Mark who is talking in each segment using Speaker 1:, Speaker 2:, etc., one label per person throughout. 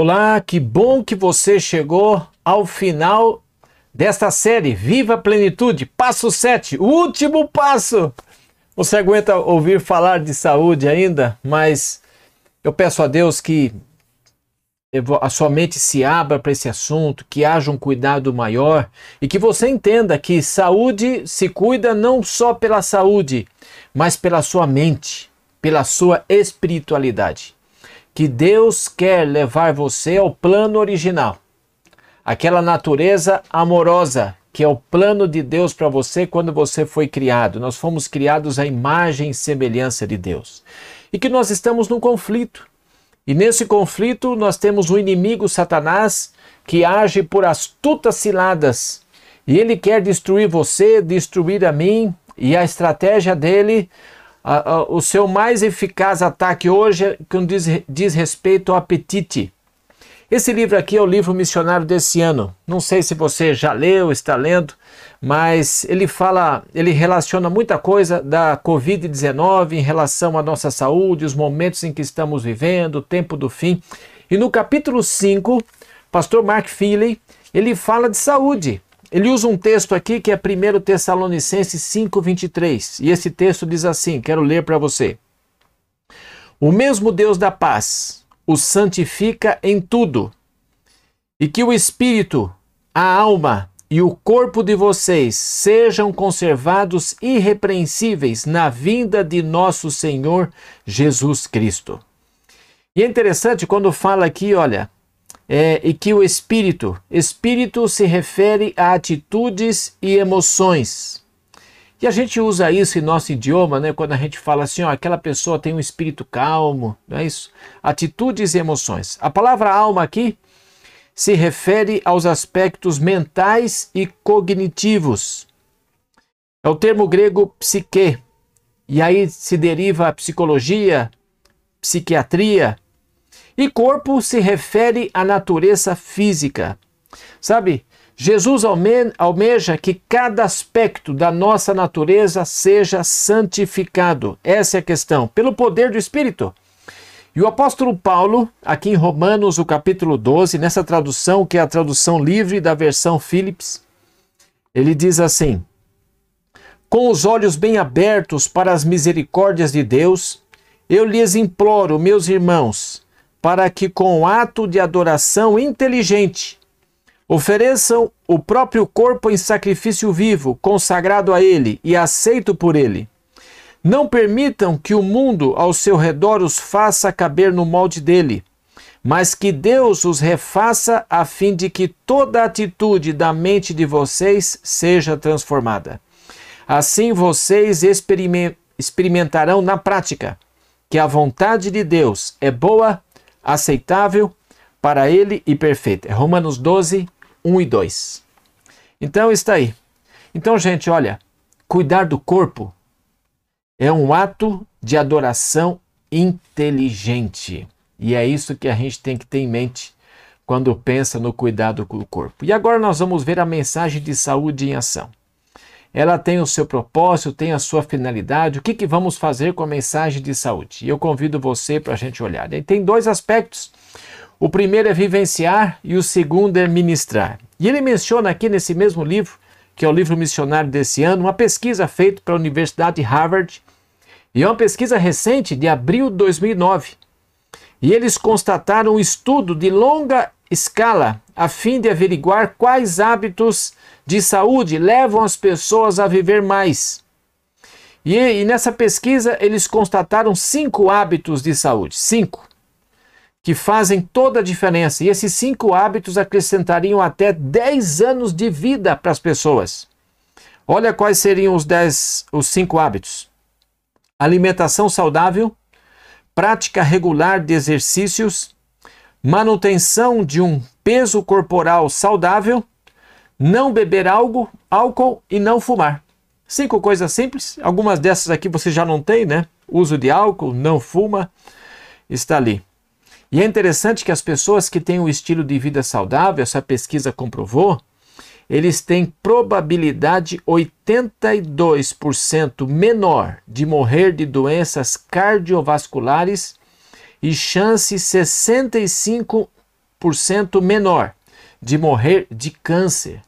Speaker 1: Olá, que bom que você chegou ao final desta série Viva a Plenitude, passo 7, o último passo. Você aguenta ouvir falar de saúde ainda? Mas eu peço a Deus que a sua mente se abra para esse assunto, que haja um cuidado maior e que você entenda que saúde se cuida não só pela saúde, mas pela sua mente, pela sua espiritualidade que Deus quer levar você ao plano original, aquela natureza amorosa que é o plano de Deus para você quando você foi criado. Nós fomos criados à imagem e semelhança de Deus. E que nós estamos num conflito. E nesse conflito nós temos o inimigo Satanás que age por astutas ciladas. E ele quer destruir você, destruir a mim, e a estratégia dele a, a, o seu mais eficaz ataque hoje é diz, diz respeito ao apetite. Esse livro aqui é o livro missionário desse ano. Não sei se você já leu, está lendo, mas ele fala, ele relaciona muita coisa da Covid-19 em relação à nossa saúde, os momentos em que estamos vivendo, o tempo do fim. E no capítulo 5, pastor Mark Feeley, ele fala de saúde. Ele usa um texto aqui que é 1 Tessalonicenses 5:23, e esse texto diz assim, quero ler para você. O mesmo Deus da paz o santifica em tudo, e que o espírito, a alma e o corpo de vocês sejam conservados irrepreensíveis na vinda de nosso Senhor Jesus Cristo. E é interessante quando fala aqui, olha, é, e que o espírito, espírito se refere a atitudes e emoções. E a gente usa isso em nosso idioma, né? Quando a gente fala assim, ó, aquela pessoa tem um espírito calmo, não é isso? Atitudes e emoções. A palavra alma aqui se refere aos aspectos mentais e cognitivos. É o termo grego psique. E aí se deriva a psicologia, psiquiatria, e corpo se refere à natureza física. Sabe, Jesus alme almeja que cada aspecto da nossa natureza seja santificado. Essa é a questão, pelo poder do Espírito. E o apóstolo Paulo, aqui em Romanos, o capítulo 12, nessa tradução, que é a tradução livre da versão Philips, ele diz assim: Com os olhos bem abertos para as misericórdias de Deus, eu lhes imploro, meus irmãos, para que, com ato de adoração inteligente, ofereçam o próprio corpo em sacrifício vivo, consagrado a Ele e aceito por Ele. Não permitam que o mundo ao seu redor os faça caber no molde dele, mas que Deus os refaça a fim de que toda atitude da mente de vocês seja transformada. Assim vocês experimentarão na prática que a vontade de Deus é boa, aceitável para ele e perfeita. É Romanos 12, 1 e 2. Então está aí. Então, gente, olha, cuidar do corpo é um ato de adoração inteligente. E é isso que a gente tem que ter em mente quando pensa no cuidado do corpo. E agora nós vamos ver a mensagem de saúde em ação ela tem o seu propósito, tem a sua finalidade. O que, que vamos fazer com a mensagem de saúde? E eu convido você para a gente olhar. Tem dois aspectos. O primeiro é vivenciar e o segundo é ministrar. E ele menciona aqui nesse mesmo livro, que é o livro missionário desse ano, uma pesquisa feita pela Universidade de Harvard. E é uma pesquisa recente de abril de 2009. E eles constataram um estudo de longa escala a fim de averiguar quais hábitos de saúde levam as pessoas a viver mais. E, e, nessa pesquisa eles constataram cinco hábitos de saúde, cinco, que fazem toda a diferença. E esses cinco hábitos acrescentariam até 10 anos de vida para as pessoas. Olha quais seriam os, dez, os cinco hábitos: alimentação saudável, prática regular de exercícios, manutenção de um peso corporal saudável não beber algo, álcool e não fumar. Cinco coisas simples, algumas dessas aqui você já não tem, né? Uso de álcool, não fuma, está ali. E é interessante que as pessoas que têm um estilo de vida saudável, essa pesquisa comprovou, eles têm probabilidade 82% menor de morrer de doenças cardiovasculares e chance 65 20% menor de morrer de câncer.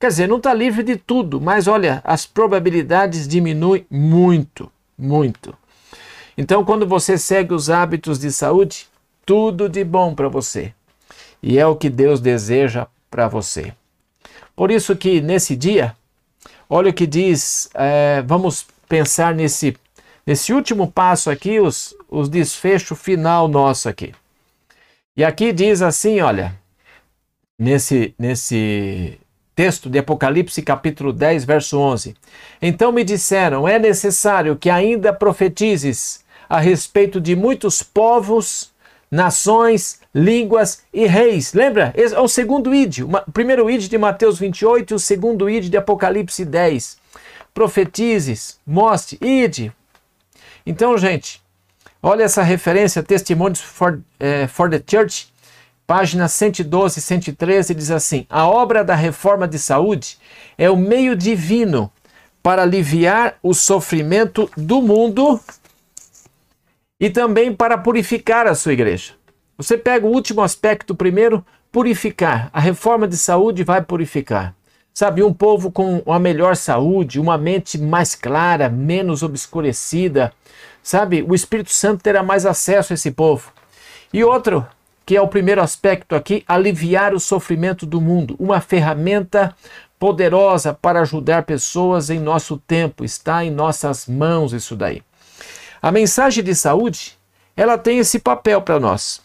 Speaker 1: Quer dizer, não está livre de tudo, mas olha, as probabilidades diminuem muito, muito. Então, quando você segue os hábitos de saúde, tudo de bom para você. E é o que Deus deseja para você. Por isso que nesse dia, olha o que diz, é, vamos pensar nesse, nesse último passo aqui, os, os desfecho final nosso aqui. E aqui diz assim, olha, nesse, nesse texto de Apocalipse, capítulo 10, verso 11. Então me disseram: é necessário que ainda profetizes a respeito de muitos povos, nações, línguas e reis. Lembra? Esse é o segundo id, o primeiro id de Mateus 28 e o segundo id de Apocalipse 10. Profetizes, mostre, ide. Então, gente, olha essa referência, Testimonies for, eh, for the Church, página 112 e 113, diz assim: A obra da reforma de saúde é o meio divino para aliviar o sofrimento do mundo e também para purificar a sua igreja. Você pega o último aspecto primeiro, purificar. A reforma de saúde vai purificar. Sabe, um povo com uma melhor saúde, uma mente mais clara, menos obscurecida, sabe? O Espírito Santo terá mais acesso a esse povo. E outro, que é o primeiro aspecto aqui, aliviar o sofrimento do mundo, uma ferramenta poderosa para ajudar pessoas em nosso tempo, está em nossas mãos isso daí. A mensagem de saúde, ela tem esse papel para nós.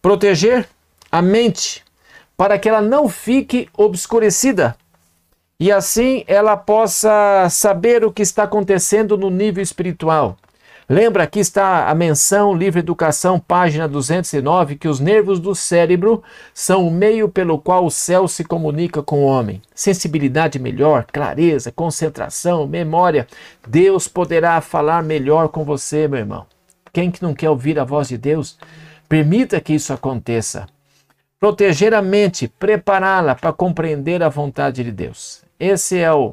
Speaker 1: Proteger a mente para que ela não fique obscurecida e assim ela possa saber o que está acontecendo no nível espiritual. Lembra que está a menção Livre Educação, página 209, que os nervos do cérebro são o meio pelo qual o céu se comunica com o homem. Sensibilidade melhor, clareza, concentração, memória. Deus poderá falar melhor com você, meu irmão. Quem que não quer ouvir a voz de Deus? Permita que isso aconteça. Proteger a mente, prepará-la para compreender a vontade de Deus. Esse é o,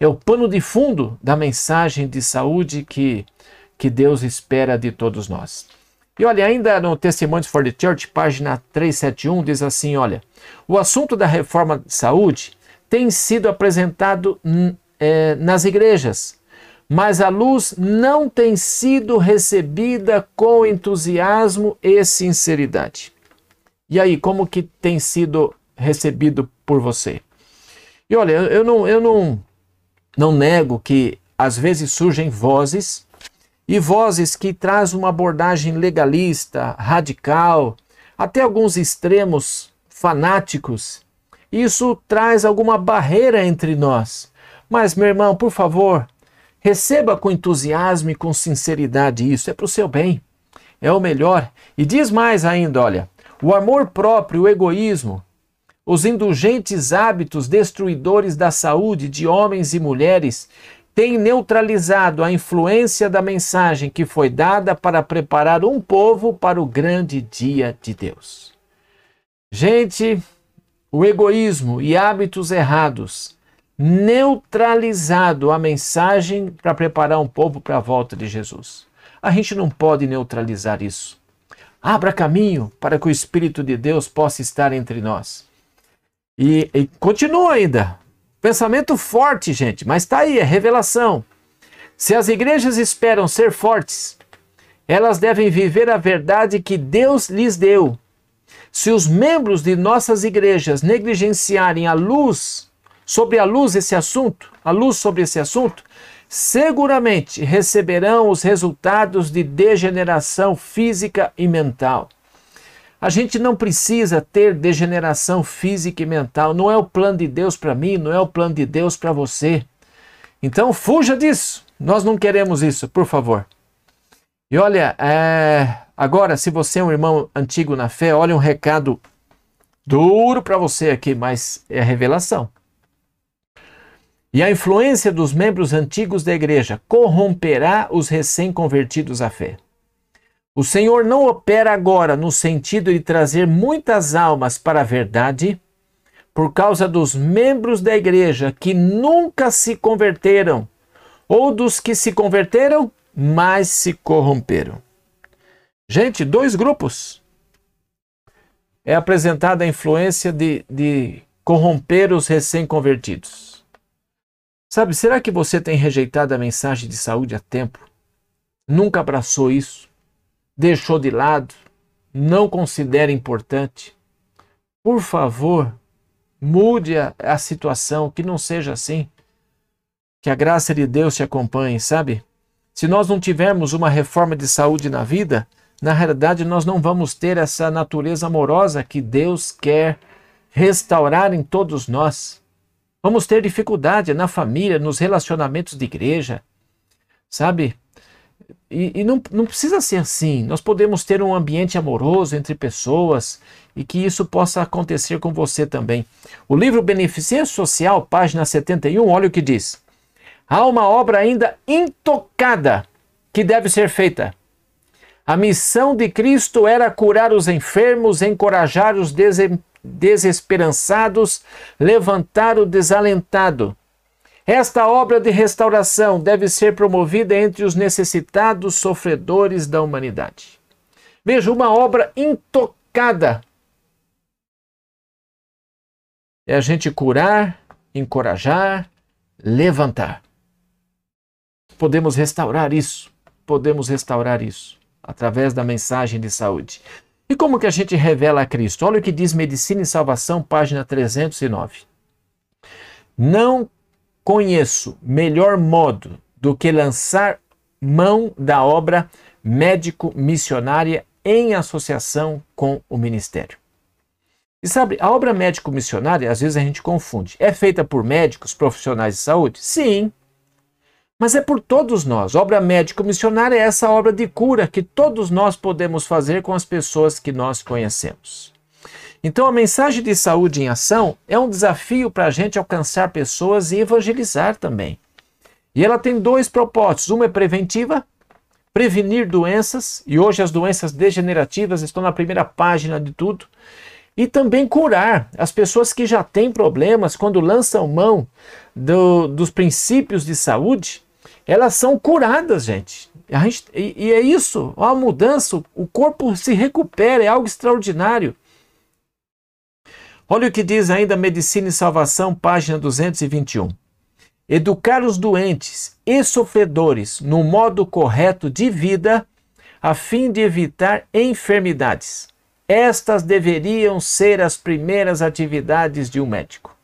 Speaker 1: é o pano de fundo da mensagem de saúde que que Deus espera de todos nós. E olha, ainda no Testimonies for the Church, página 371, diz assim: olha, o assunto da reforma de saúde tem sido apresentado é, nas igrejas, mas a luz não tem sido recebida com entusiasmo e sinceridade. E aí, como que tem sido recebido por você? E olha, eu não, eu não, não nego que às vezes surgem vozes e vozes que trazem uma abordagem legalista, radical, até alguns extremos fanáticos. Isso traz alguma barreira entre nós. Mas, meu irmão, por favor, receba com entusiasmo e com sinceridade isso, é para o seu bem, é o melhor. E diz mais ainda: olha, o amor próprio, o egoísmo, os indulgentes hábitos destruidores da saúde de homens e mulheres tem neutralizado a influência da mensagem que foi dada para preparar um povo para o grande dia de Deus. Gente, o egoísmo e hábitos errados neutralizado a mensagem para preparar um povo para a volta de Jesus. A gente não pode neutralizar isso. Abra caminho para que o Espírito de Deus possa estar entre nós. E, e continua ainda. Pensamento forte, gente, mas está aí, é revelação. Se as igrejas esperam ser fortes, elas devem viver a verdade que Deus lhes deu. Se os membros de nossas igrejas negligenciarem a luz, sobre a luz esse assunto, a luz sobre esse assunto, seguramente receberão os resultados de degeneração física e mental. A gente não precisa ter degeneração física e mental. Não é o plano de Deus para mim, não é o plano de Deus para você. Então fuja disso. Nós não queremos isso, por favor. E olha, é... agora, se você é um irmão antigo na fé, olha um recado duro para você aqui, mas é revelação. E a influência dos membros antigos da igreja corromperá os recém-convertidos à fé. O Senhor não opera agora no sentido de trazer muitas almas para a verdade, por causa dos membros da igreja que nunca se converteram, ou dos que se converteram, mas se corromperam. Gente, dois grupos. é apresentada a influência de, de corromper os recém-convertidos. Sabe, será que você tem rejeitado a mensagem de saúde a tempo? Nunca abraçou isso? Deixou de lado? Não considera importante? Por favor, mude a, a situação, que não seja assim. Que a graça de Deus te acompanhe, sabe? Se nós não tivermos uma reforma de saúde na vida, na realidade nós não vamos ter essa natureza amorosa que Deus quer restaurar em todos nós. Vamos ter dificuldade na família, nos relacionamentos de igreja, sabe? E, e, não, não precisa ser assim. Nós podemos ter um ambiente amoroso entre pessoas e que isso possa acontecer com você também. O livro Beneficência Social, página 71, olha o que diz. Há uma obra ainda intocada que deve ser feita. A missão de Cristo era curar os enfermos, encorajar os desesperançados, levantar o desalentado. Esta obra de restauração deve ser promovida entre os necessitados sofredores da humanidade. Veja, uma obra intocada. É a gente curar, encorajar, levantar. Podemos restaurar isso. Podemos restaurar isso através da mensagem de saúde. E como que a gente revela a Cristo? Olha o que diz Medicina e Salvação, página 309. Não conheço melhor modo do que lançar mão da obra médico-missionária em associação com o ministério. E sabe, a obra médico-missionária, às vezes a gente confunde. É feita por médicos profissionais de saúde? Sim, mas é por todos nós. Obra médico-missionária é essa obra de cura que todos nós podemos fazer com as pessoas que nós conhecemos. Então, a mensagem de saúde em ação é um desafio para a gente alcançar pessoas e evangelizar também. E ela tem dois propósitos: uma é preventiva, prevenir doenças, e hoje as doenças degenerativas estão na primeira página de tudo, e também curar as pessoas que já têm problemas quando lançam mão do, dos princípios de saúde elas são curadas, gente. gente e, e, é isso, a mudança, o corpo se recupera, é algo extraordinário. Olha o que diz ainda Medicina e Salvação, página 221. Educar os doentes e sofredores no modo correto de vida, a fim de evitar enfermidades. Estas deveriam ser as primeiras atividades de um médico.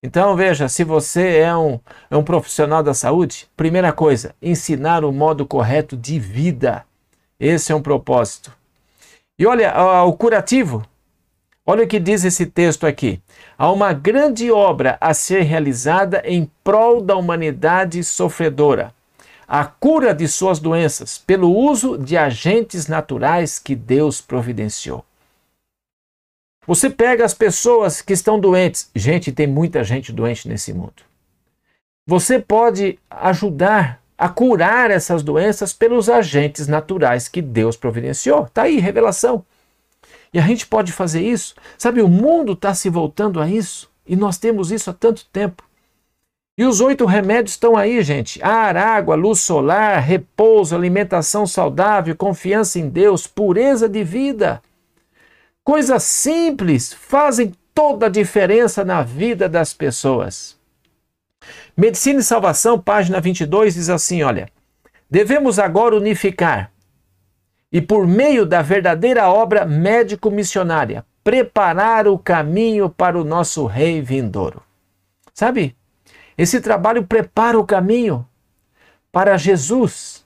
Speaker 1: Então veja, se você é um, é um profissional da saúde, primeira coisa, ensinar o modo correto de vida. Esse é um propósito. E olha, o curativo. Olha o que diz esse texto aqui. Há uma grande obra a ser realizada em prol da humanidade sofredora. A cura de suas doenças pelo uso de agentes naturais que Deus providenciou. Você pega as pessoas que estão doentes. Gente, tem muita gente doente nesse mundo. Você pode ajudar a curar essas doenças pelos agentes naturais que Deus providenciou. Está aí, revelação. E a gente pode fazer isso. Sabe, o mundo está se voltando a isso. E nós temos isso há tanto tempo. E os oito remédios estão aí, gente: ar, água, luz solar, repouso, alimentação saudável, confiança em Deus, pureza de vida. Coisas simples fazem toda a diferença na vida das pessoas. Medicina e Salvação, página 22, diz assim: olha, devemos agora unificar e, por meio da verdadeira obra médico-missionária, preparar o caminho para o nosso Rei vindouro. Sabe? Esse trabalho prepara o caminho para Jesus.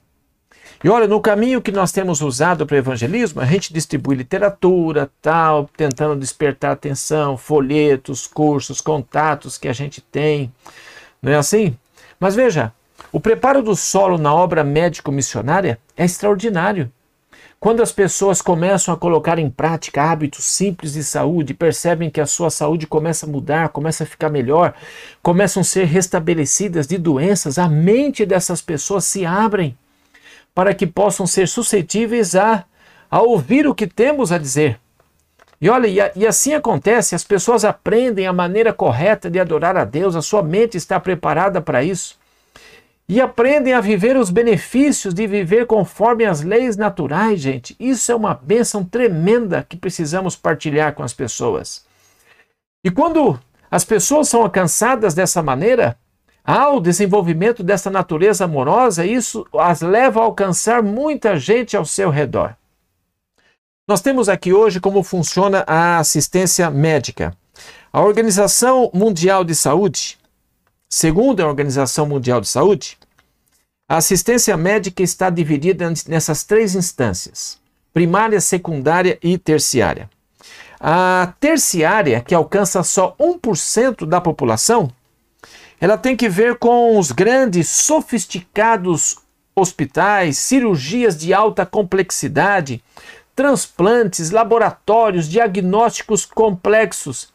Speaker 1: E olha, no caminho que nós temos usado para o evangelismo, a gente distribui literatura, tal, tentando despertar atenção, folhetos, cursos, contatos que a gente tem. Não é assim? Mas veja, o preparo do solo na obra médico-missionária é extraordinário. Quando as pessoas começam a colocar em prática hábitos simples de saúde, percebem que a sua saúde começa a mudar, começa a ficar melhor, começam a ser restabelecidas de doenças, a mente dessas pessoas se abrem para que possam ser suscetíveis a, a ouvir o que temos a dizer. E olha, e, a, e, assim acontece, as pessoas aprendem a maneira correta de adorar a Deus, a sua mente está preparada para isso. E aprendem a viver os benefícios de viver conforme as leis naturais, gente. Isso é uma bênção tremenda que precisamos partilhar com as pessoas. E quando as pessoas são alcançadas dessa maneira, ao desenvolvimento dessa natureza amorosa, isso as leva a alcançar muita gente ao seu redor. Nós temos aqui hoje como funciona a assistência médica. A Organização Mundial de Saúde Segundo a Organização Mundial de Saúde, a assistência médica está dividida nessas três instâncias: primária, secundária e terciária. A terciária, que alcança só 1% da população, ela tem que ver com os grandes, sofisticados hospitais, cirurgias de alta complexidade, transplantes, laboratórios, diagnósticos complexos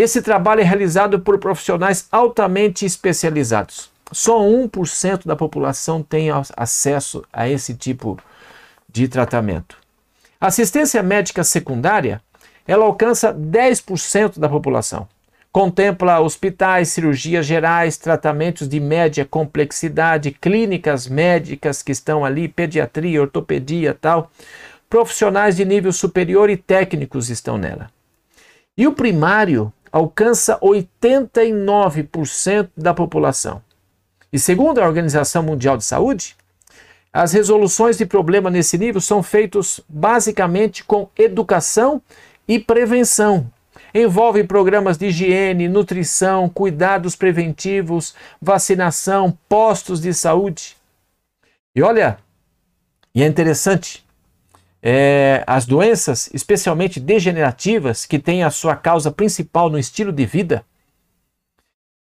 Speaker 1: esse trabalho é realizado por profissionais altamente especializados. Só 1% da população tem acesso a esse tipo de tratamento. Assistência médica secundária, ela alcança 10% da população. Contempla hospitais, cirurgias gerais, tratamentos de média complexidade, clínicas médicas que estão ali, pediatria, ortopedia, tal. Profissionais de nível superior e técnicos estão nela. E o primário alcança 89% da população. E segundo a Organização Mundial de Saúde, as resoluções de problema nesse nível são feitas basicamente com educação e prevenção. Envolvem programas de higiene, nutrição, cuidados preventivos, vacinação, postos de saúde. E olha, e é interessante, é, as doenças, especialmente degenerativas, que têm a sua causa principal no estilo de vida,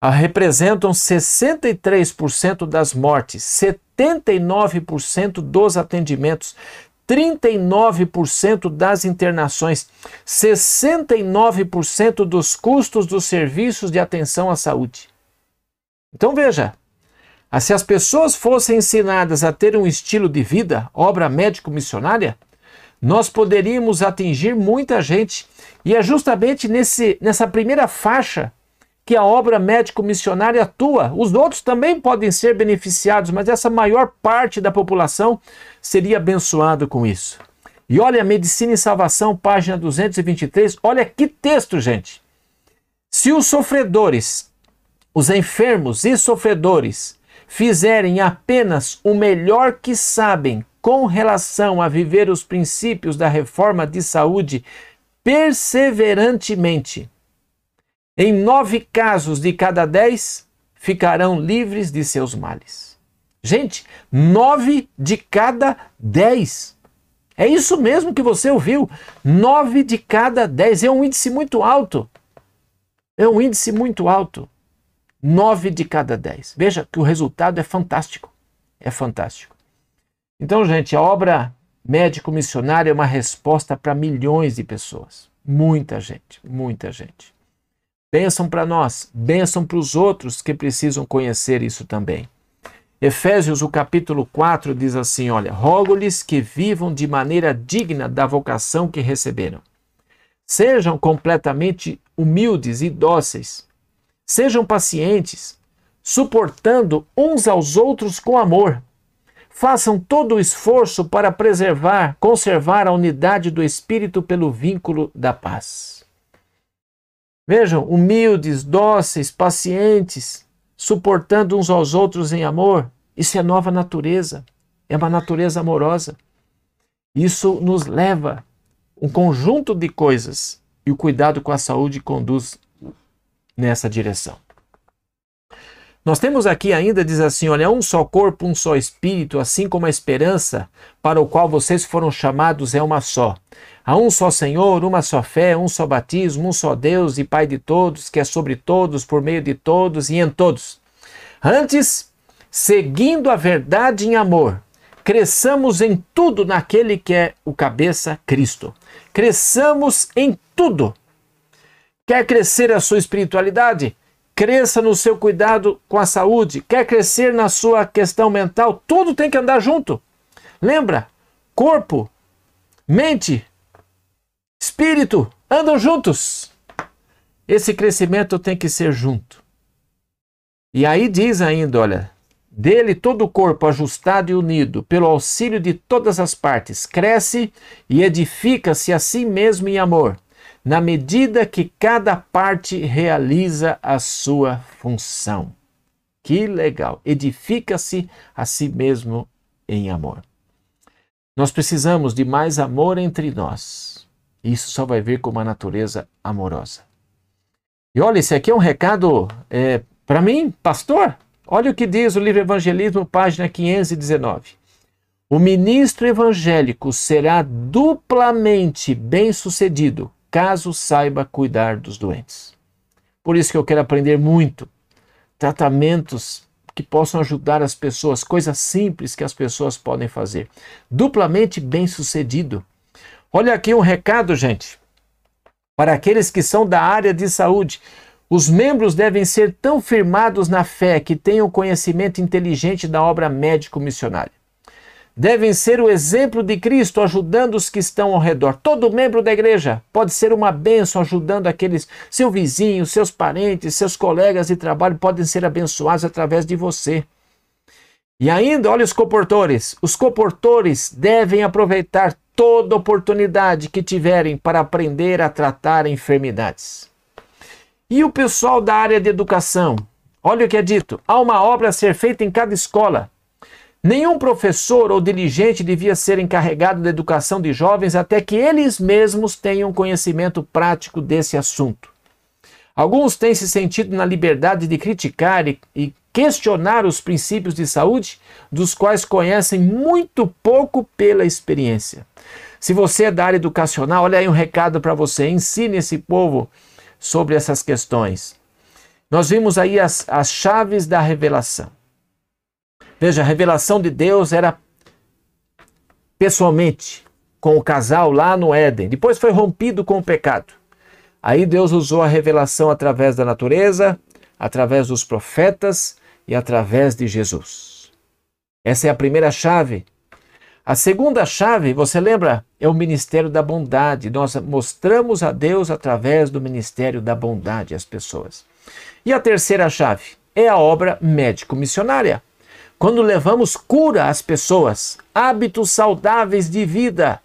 Speaker 1: representam 63% das mortes, 79% dos atendimentos, 39% das internações, 69% dos custos dos serviços de atenção à saúde. Então veja, se as pessoas fossem ensinadas a ter um estilo de vida, obra médico-missionária, nós poderíamos atingir muita gente. E é justamente nesse, nessa primeira faixa que a obra médico-missionária atua. Os outros também podem ser beneficiados, mas essa maior parte da população seria abençoada com isso. E olha, Medicina e Salvação, página 223, olha que texto, gente. Se os sofredores, os enfermos e sofredores, fizerem apenas o melhor que sabem com relação a viver os princípios da reforma de saúde perseverantemente. Em nove casos de cada dez ficarão livres de seus males. Gente, nove de cada dez. É isso mesmo que você ouviu. Nove de cada dez. É um índice muito alto. É um índice muito alto. Nove de cada dez. Veja que o resultado é fantástico. É fantástico. Então, gente, a obra médico-missionária é uma resposta para milhões de pessoas. Muita gente, muita gente. Bênção para nós, bênção para os outros que precisam conhecer isso também. Efésios, o capítulo 4, diz assim: Olha, rogo-lhes que vivam de maneira digna da vocação que receberam. Sejam completamente humildes e dóceis. Sejam pacientes, suportando uns aos outros com amor façam todo o esforço para preservar, conservar a unidade do espírito pelo vínculo da paz. Vejam, humildes, dóceis, pacientes, suportando uns aos outros em amor. Isso é nova natureza, é uma natureza amorosa. Isso nos leva um conjunto de coisas e o cuidado com a saúde conduz nessa direção. Nós temos aqui ainda, diz assim: olha, um só corpo, um só espírito, assim como a esperança para o qual vocês foram chamados é uma só. Há um só Senhor, uma só fé, um só batismo, um só Deus e Pai de todos, que é sobre todos, por meio de todos e em todos. Antes, seguindo a verdade em amor, cresçamos em tudo naquele que é o cabeça, Cristo. Cresçamos em tudo. Quer crescer a sua espiritualidade? cresça no seu cuidado com a saúde, quer crescer na sua questão mental, tudo tem que andar junto. Lembra? Corpo, mente, espírito andam juntos. Esse crescimento tem que ser junto. E aí diz ainda, olha, Dele todo o corpo ajustado e unido, pelo auxílio de todas as partes, cresce e edifica-se a si mesmo em amor, na medida que cada parte realiza a sua função. Que legal! Edifica-se a si mesmo em amor. Nós precisamos de mais amor entre nós. Isso só vai vir com uma natureza amorosa. E olha, esse aqui é um recado é, para mim, pastor. Olha o que diz o livro Evangelismo, página 519. O ministro evangélico será duplamente bem-sucedido caso saiba cuidar dos doentes. Por isso que eu quero aprender muito. Tratamentos que possam ajudar as pessoas, coisas simples que as pessoas podem fazer. Duplamente bem-sucedido. Olha aqui um recado, gente, para aqueles que são da área de saúde. Os membros devem ser tão firmados na fé que tenham conhecimento inteligente da obra médico-missionária. Devem ser o exemplo de Cristo ajudando os que estão ao redor. Todo membro da igreja pode ser uma bênção ajudando aqueles, seu vizinho, seus parentes, seus colegas de trabalho podem ser abençoados através de você. E ainda, olha os comportores. Os comportores devem aproveitar toda oportunidade que tiverem para aprender a tratar enfermidades. E o pessoal da área de educação? Olha o que é dito: há uma obra a ser feita em cada escola. Nenhum professor ou dirigente devia ser encarregado da educação de jovens até que eles mesmos tenham conhecimento prático desse assunto. Alguns têm se sentido na liberdade de criticar e, e questionar os princípios de saúde, dos quais conhecem muito pouco pela experiência. Se você é da área educacional, olha aí um recado para você: ensine esse povo sobre essas questões. Nós vimos aí as, as chaves da revelação. Veja, a revelação de Deus era pessoalmente com o casal lá no Éden. Depois foi rompido com o pecado. Aí Deus usou a revelação através da natureza, através dos profetas e através de Jesus. Essa é a primeira chave a segunda chave, você lembra, é o ministério da bondade. Nós mostramos a Deus através do ministério da bondade às pessoas. E a terceira chave é a obra médico-missionária. Quando levamos cura às pessoas, hábitos saudáveis de vida,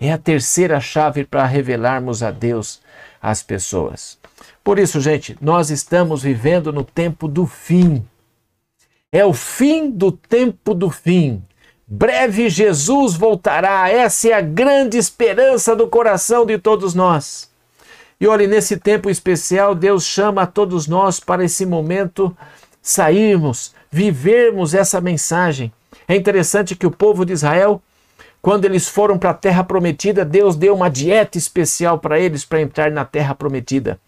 Speaker 1: é a terceira chave para revelarmos a Deus às pessoas. Por isso, gente, nós estamos vivendo no tempo do fim. É o fim do tempo do fim. Breve Jesus voltará, essa é a grande esperança do coração de todos nós. E olhe, nesse tempo especial, Deus chama a todos nós para esse momento sairmos, vivermos essa mensagem. É interessante que o povo de Israel, quando eles foram para a terra prometida, Deus deu uma dieta especial para eles para entrar na terra prometida.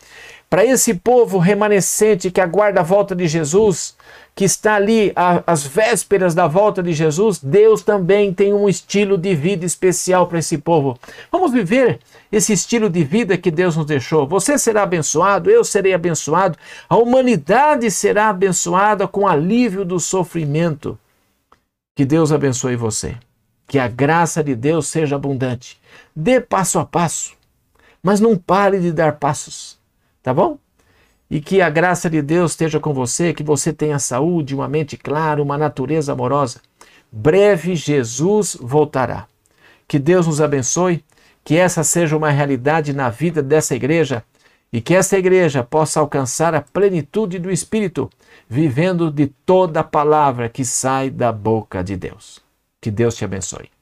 Speaker 1: Para esse povo remanescente que aguarda a volta de Jesus, que está ali às vésperas da volta de Jesus, Deus também tem um estilo de vida especial para esse povo. Vamos viver esse estilo de vida que Deus nos deixou. Você será abençoado, eu serei abençoado, a humanidade será abençoada com alívio do sofrimento. Que Deus abençoe você. Que a graça de Deus seja abundante. Dê passo a passo, mas não pare de dar passos, tá bom? E que a graça de Deus esteja com você, que você tenha saúde, uma mente clara, uma natureza amorosa. Breve Jesus voltará. Que Deus nos abençoe, que essa seja uma realidade na vida dessa igreja e que essa igreja possa alcançar a plenitude do Espírito, vivendo de toda a palavra que sai da boca de Deus. Que Deus te abençoe.